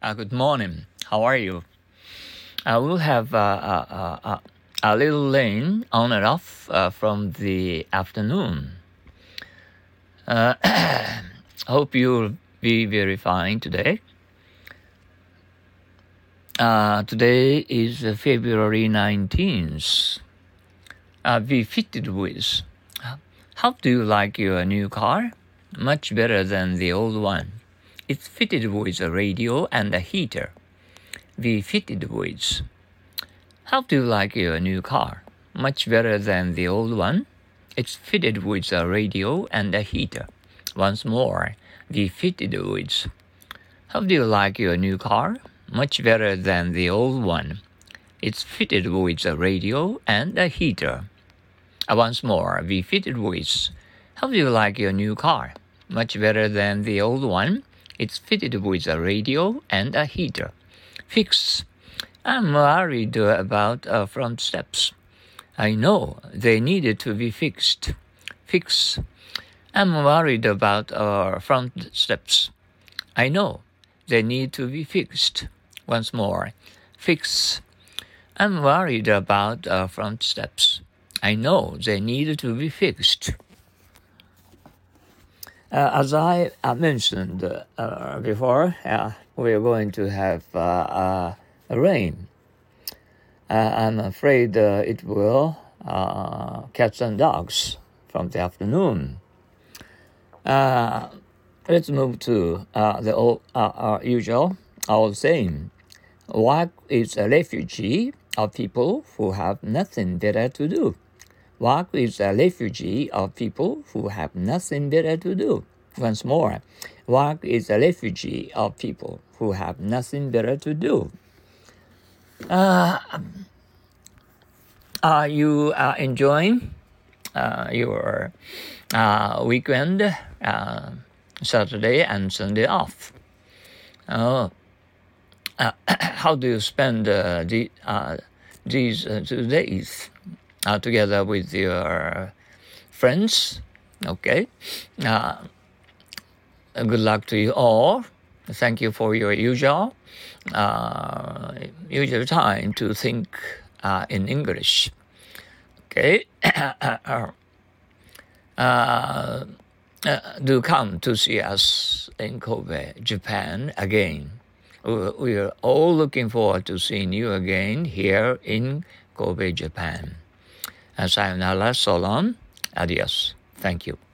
Uh, good morning. How are you? Uh, we'll have uh, uh, uh, a little rain on and off from the afternoon. hope you'll be very fine today. today is February 19th. be fitted with. How do you like your new car? Much better than the old one. It's fitted with a radio and a heater. We fitted with. How do you like your new car? Much better than the old one. It's fitted with a radio and a heater. Once more, we fitted with. How do you like your new car? Much better than the old one. It's fitted with a radio and a heater. Uh, once more, we fitted with. How do you like your new car? Much better than the old one. It's fitted with a radio and a heater. Fix. I'm worried about uh, front steps. I know they needed to be fixed. Fix. I'm worried about our front steps. I know they need to be fixed. Once more. Fix. I'm worried about our front steps. I know they need to be fixed. Uh, as I uh, mentioned uh, before, we are going to have uh, uh, a rain. Uh, I'm afraid it will cats and dogs from the afternoon. let's move to the old, usual old saying. What is a refugee of people who have nothing better to do? Work is a refugee of people who have nothing better to do. Once more, work is a refugee of people who have nothing better to do. Uh, are you uh, enjoying uh, your uh, weekend, uh, Saturday and Sunday off? Uh, how do you spend the, these two days? Uh, together with your friends. Okay. Uh, good luck to you all. Thank you for your usual uh, usual time to think uh, in English. Okay. Uh, uh, do come to see us in Kobe, Japan again. We are all looking forward to seeing you again here in Kobe, Japan. Sayonara, so long. Adios. Thank you.